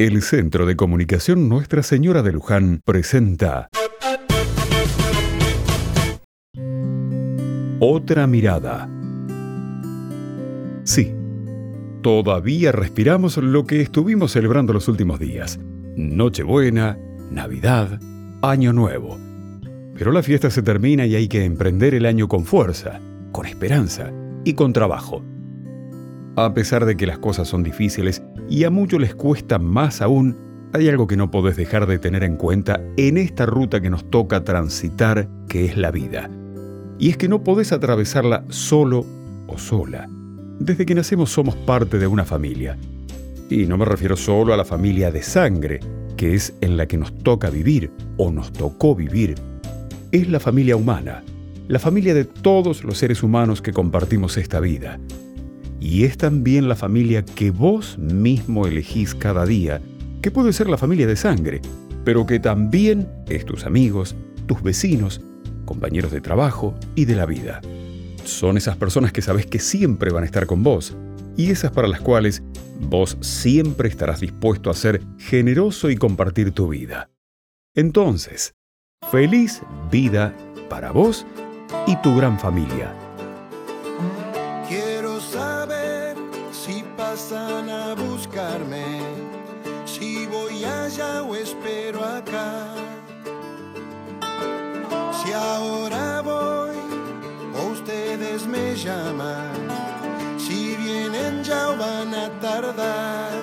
El Centro de Comunicación Nuestra Señora de Luján presenta Otra mirada. Sí, todavía respiramos lo que estuvimos celebrando los últimos días. Nochebuena, Navidad, Año Nuevo. Pero la fiesta se termina y hay que emprender el año con fuerza, con esperanza y con trabajo. A pesar de que las cosas son difíciles y a muchos les cuesta más aún, hay algo que no podés dejar de tener en cuenta en esta ruta que nos toca transitar, que es la vida y es que no podés atravesarla solo o sola. Desde que nacemos somos parte de una familia. Y no me refiero solo a la familia de sangre, que es en la que nos toca vivir o nos tocó vivir. Es la familia humana, la familia de todos los seres humanos que compartimos esta vida. Y es también la familia que vos mismo elegís cada día, que puede ser la familia de sangre, pero que también es tus amigos, tus vecinos, compañeros de trabajo y de la vida. Son esas personas que sabes que siempre van a estar con vos y esas para las cuales vos siempre estarás dispuesto a ser generoso y compartir tu vida. Entonces, feliz vida para vos y tu gran familia. Allá o espero acá si ahora voy o ustedes me llaman, si vienen ya o van a tardar.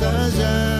nossa.